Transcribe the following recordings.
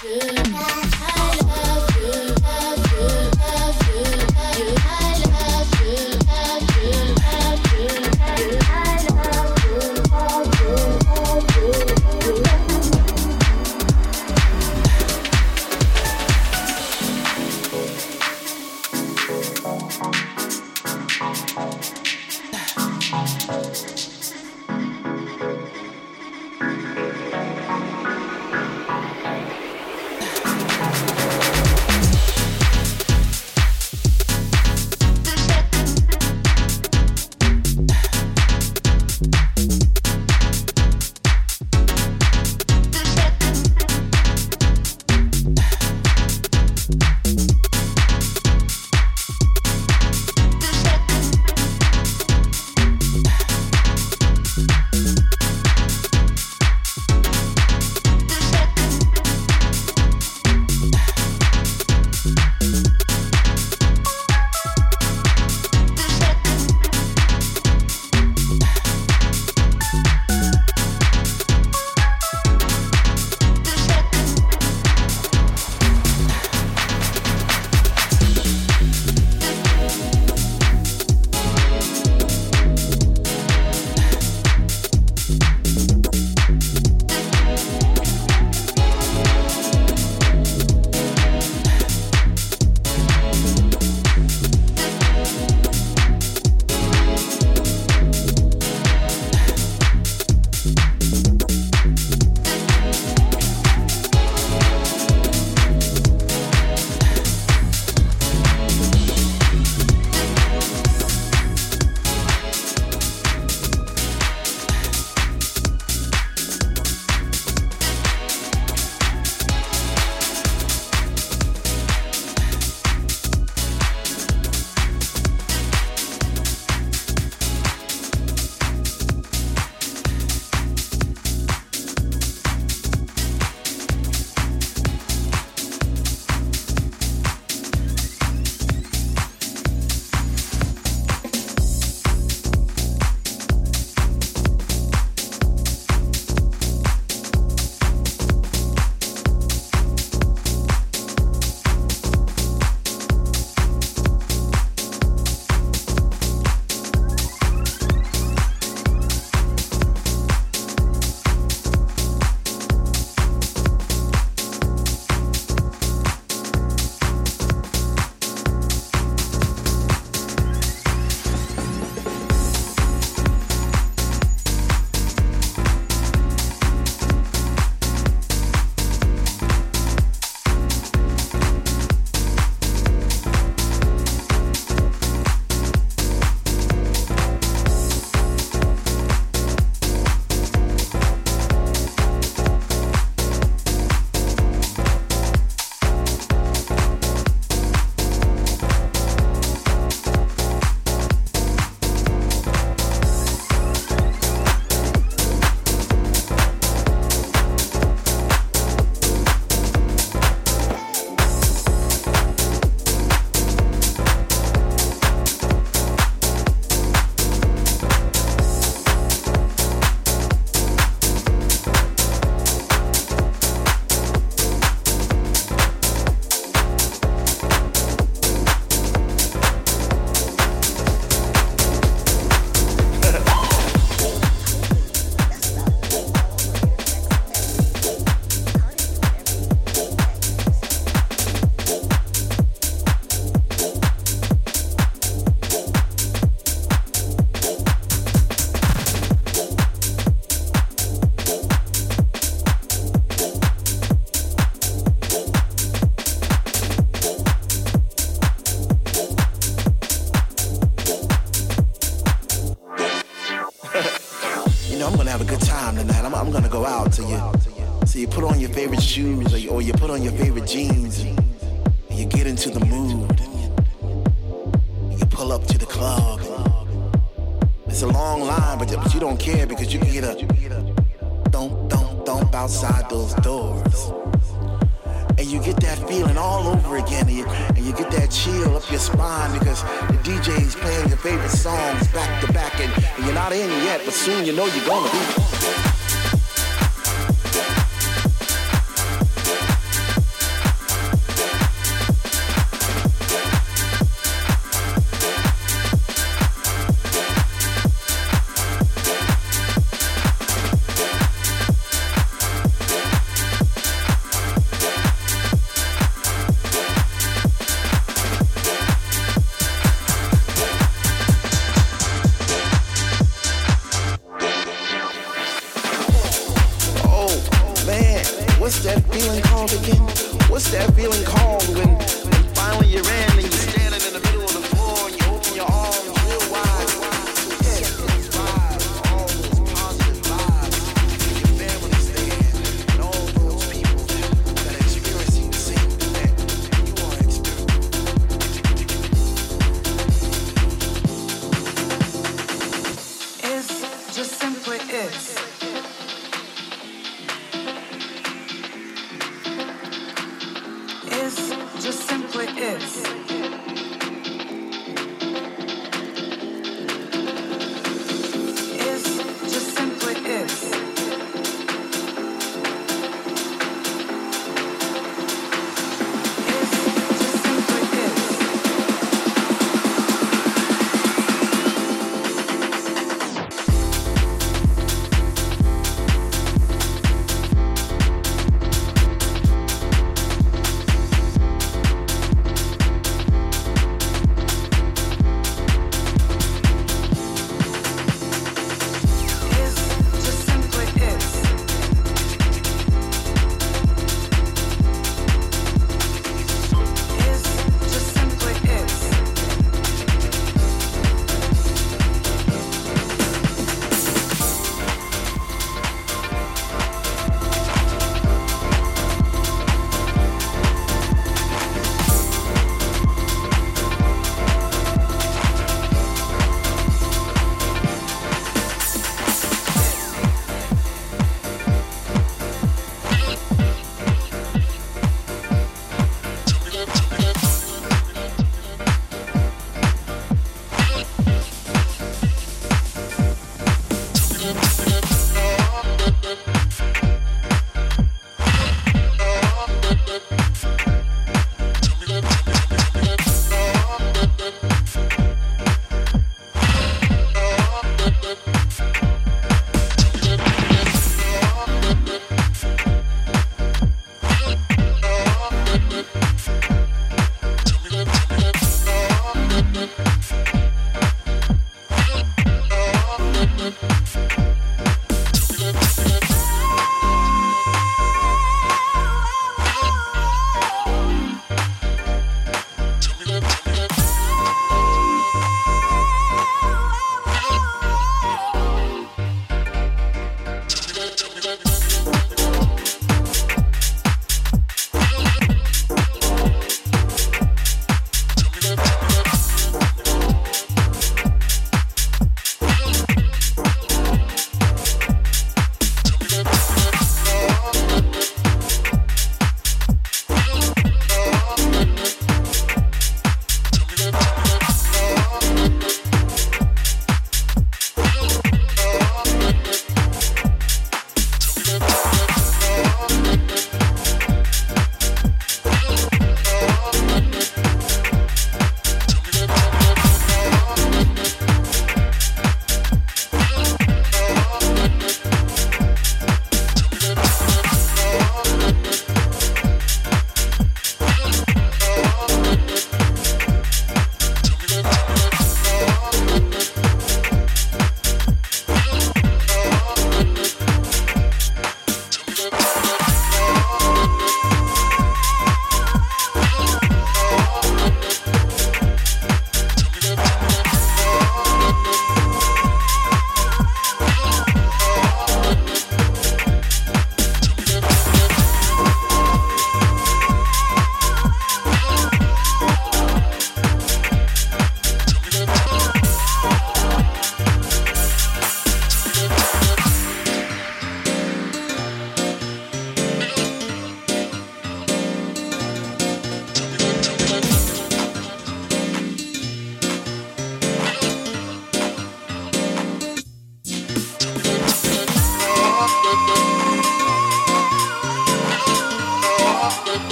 Should I?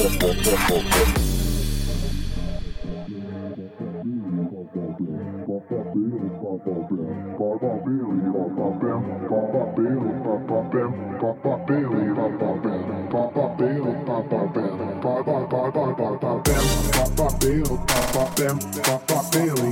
Papa Bill, Papa Bill, Papa Bill, Papa Billy.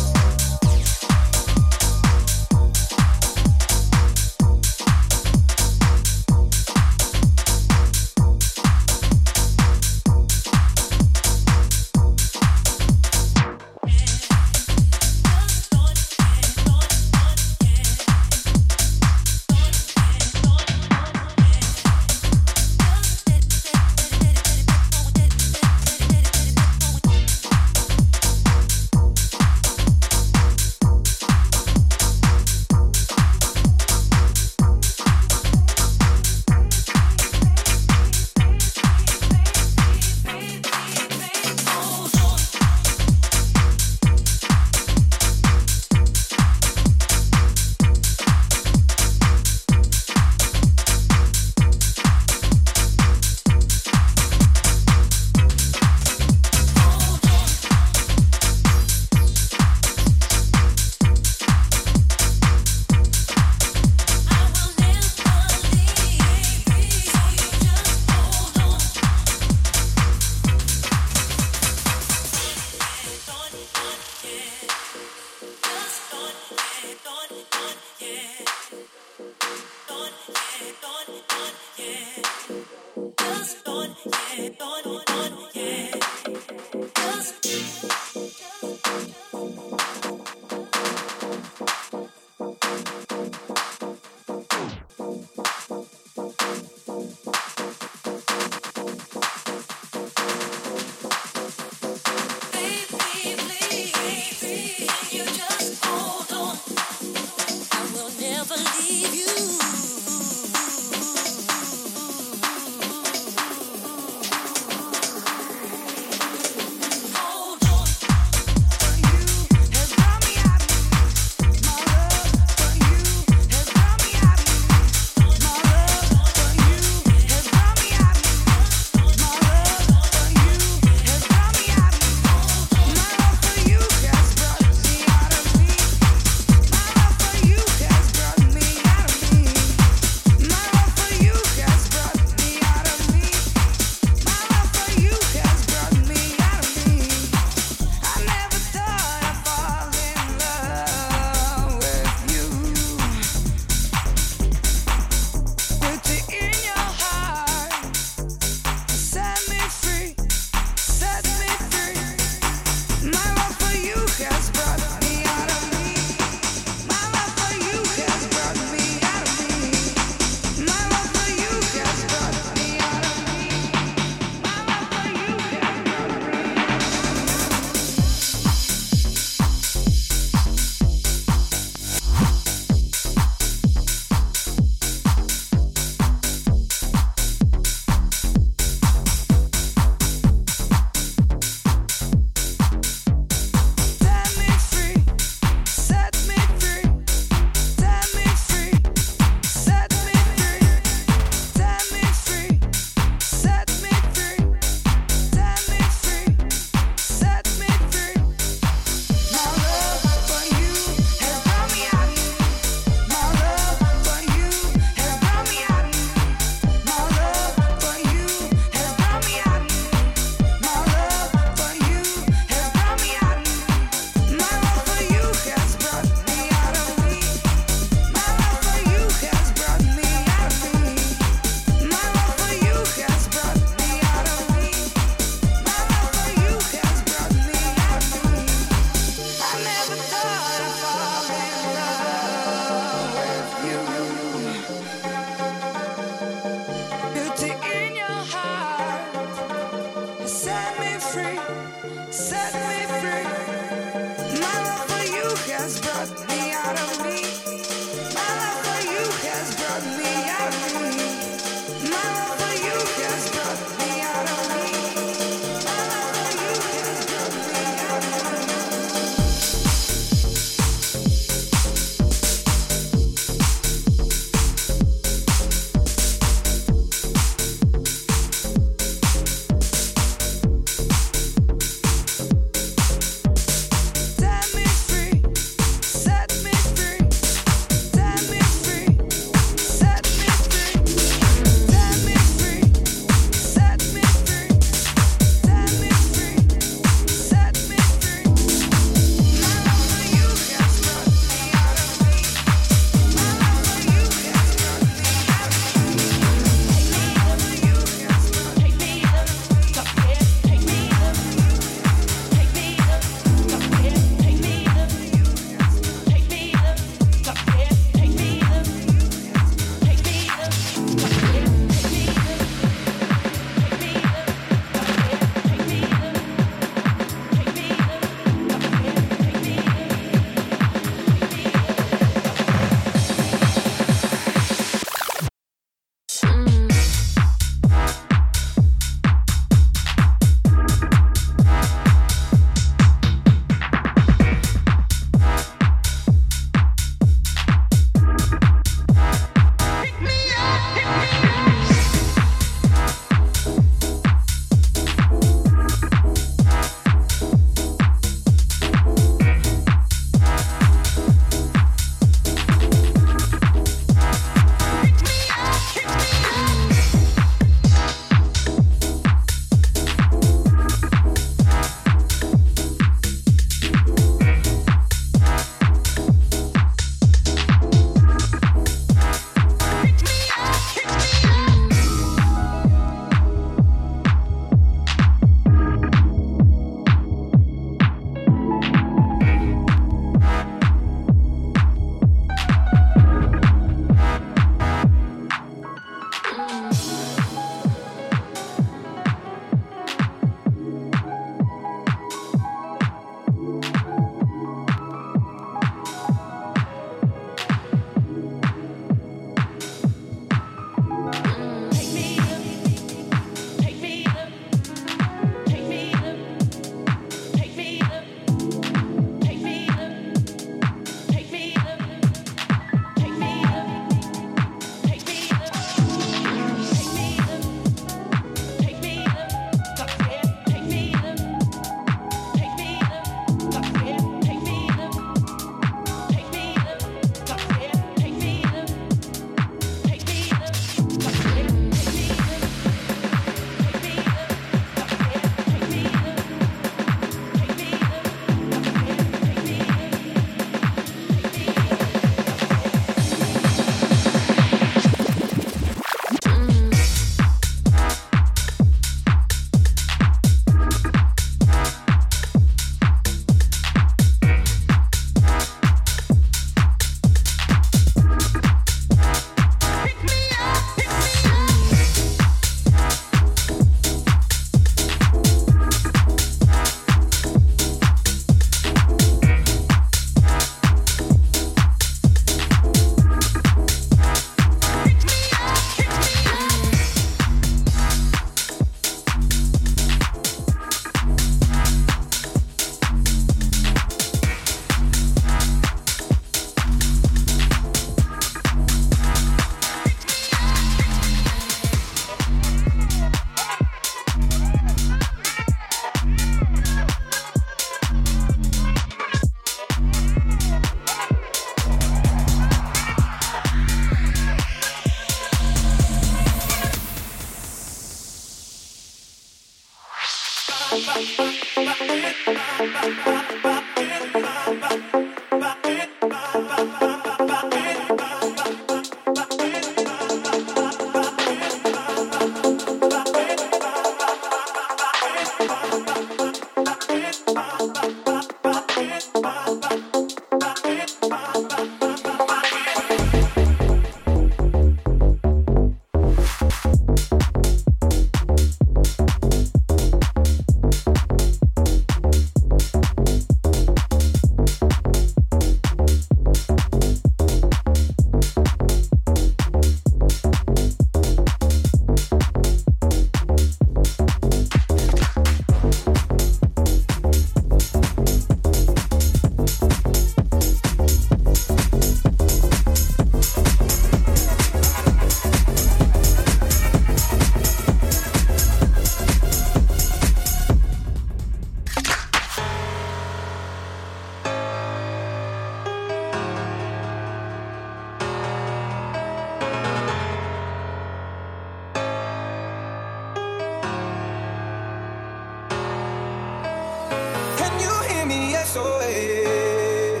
away.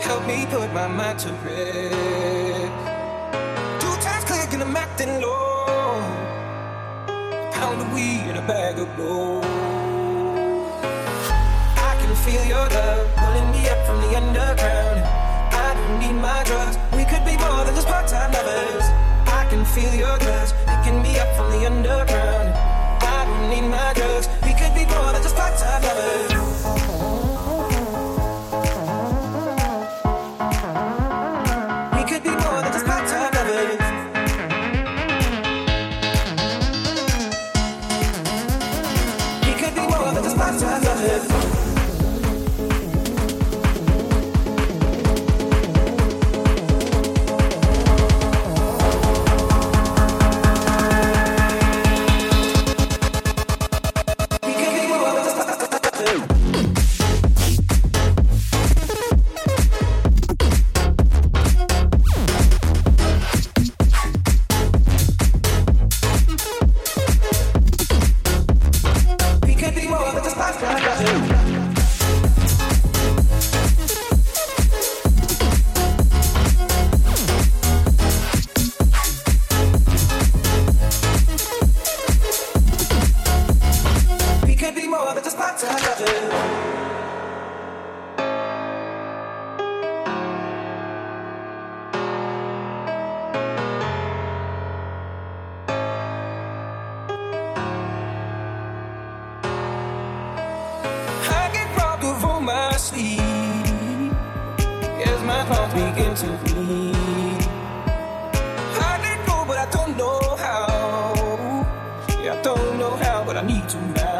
Help me put my mind to rest. Two times click and I'm acting low. Pound of weed and a bag of gold. I can feel your love pulling me up from the underground. I don't need my drugs. We could be more than just part-time lovers. I can feel your drugs picking me up from the underground. I don't need my drugs. We could be more than just part-time lovers. sleep as my heart begins to bleed, I let go, but I don't know how. Yeah, I don't know how, but I need to now.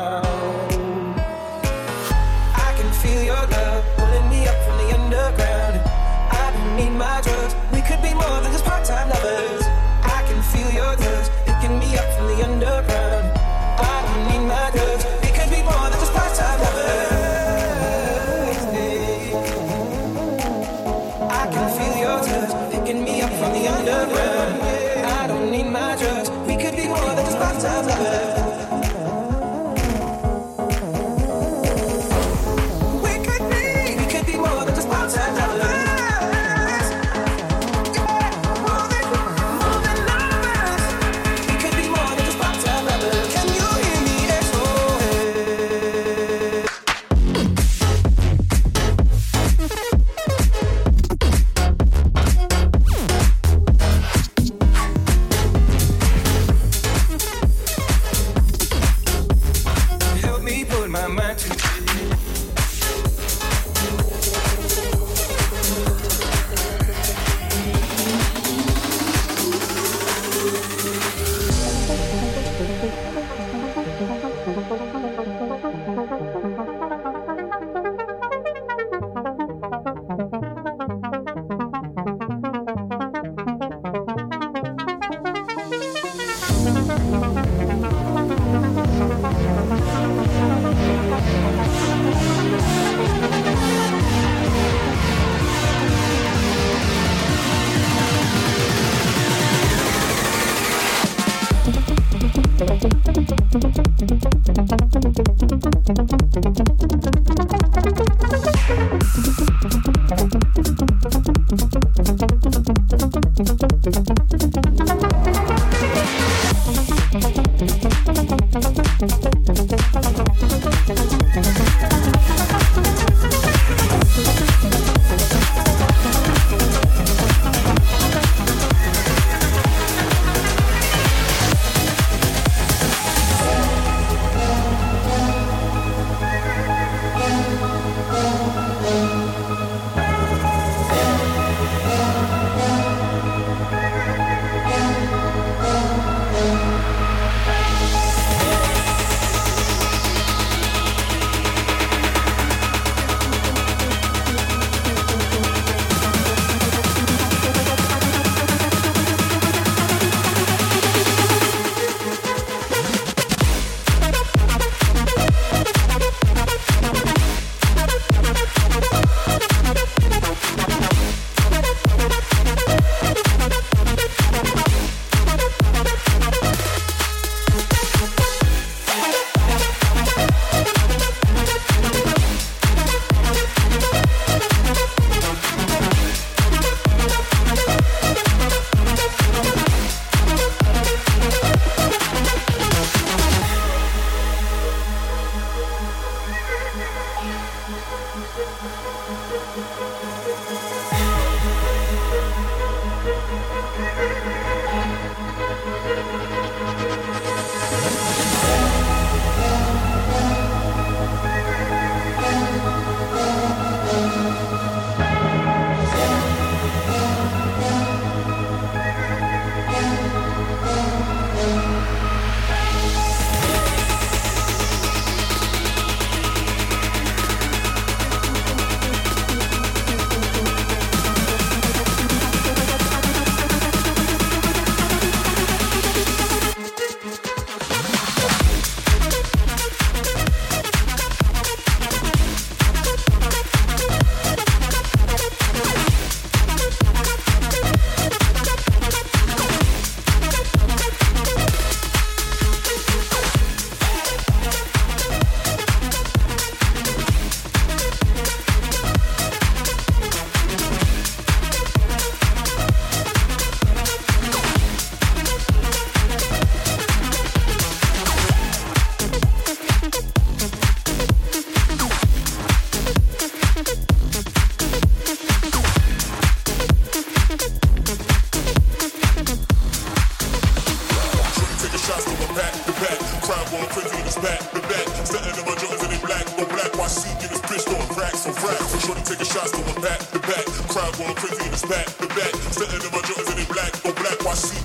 I see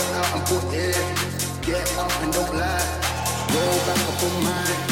out and put it. Get up and don't lie. Roll back up on mine.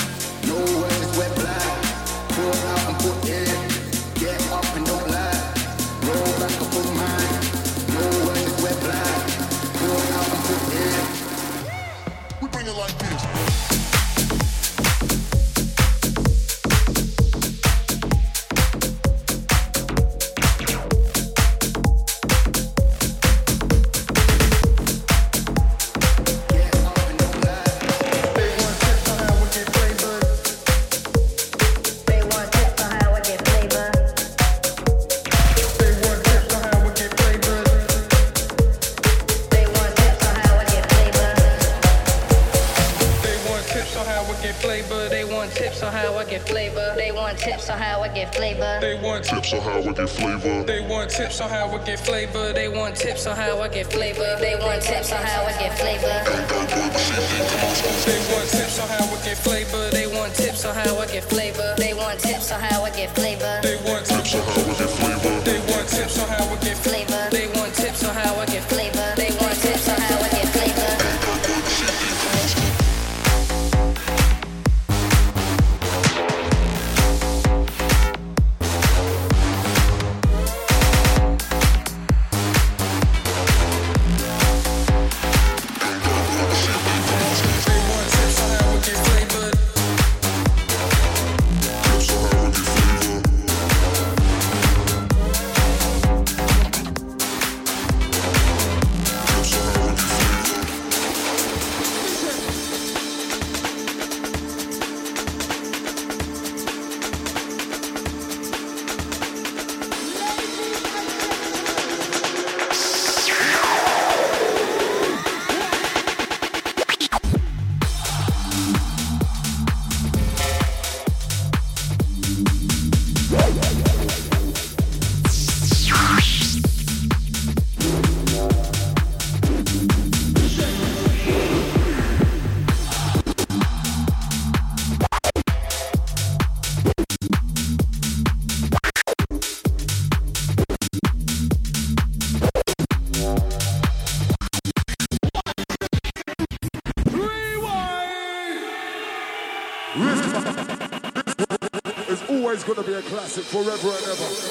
is going to be a classic forever and ever.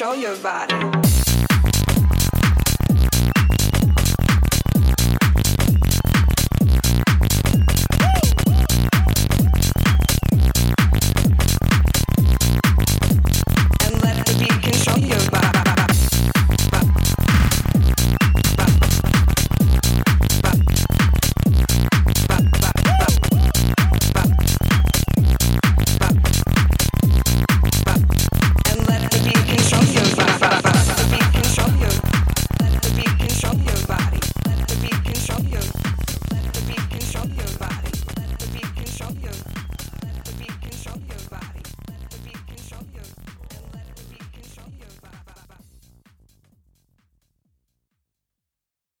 Control your body.